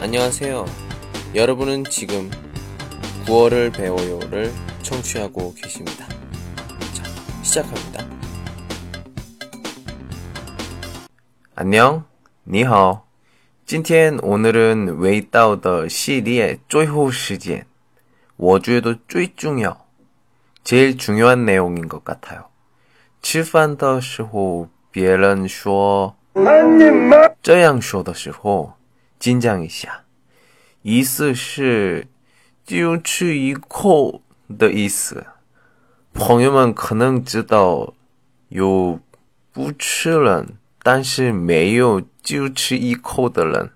안녕하세요. 여러분은 지금 9월을 배워요를 청취하고 계십니다. 자, 시작합니다. 안녕, 你好. 今天 오늘은 웨이다오的 시리의 最后时间. 我觉得最重要. 제일 중요한 내용인 것 같아요. 吃饭的时候别人说这样说的时候 紧张一下意思是就吃一口的意思。朋友们可能知道有不吃人，但是没有就吃一口的人。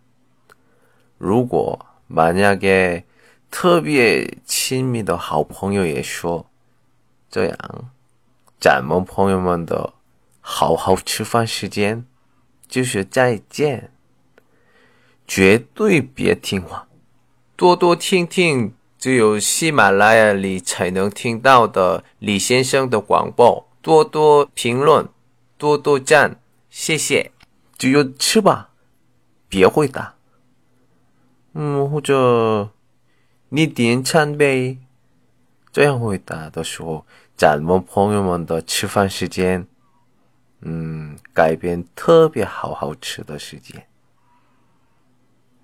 如果만약에特别亲密的好朋友也说这样，咱们朋友们的好好吃饭时间就是再见， 绝对别听话。多多听听只有喜马拉雅里才能听到的李先生的广播，多多评论，多多赞，谢谢。就吃吧，别回答。嗯，或者你点餐呗。这样回答的时候，咱们朋友们的吃饭时间，嗯，改变特别好好吃的时间。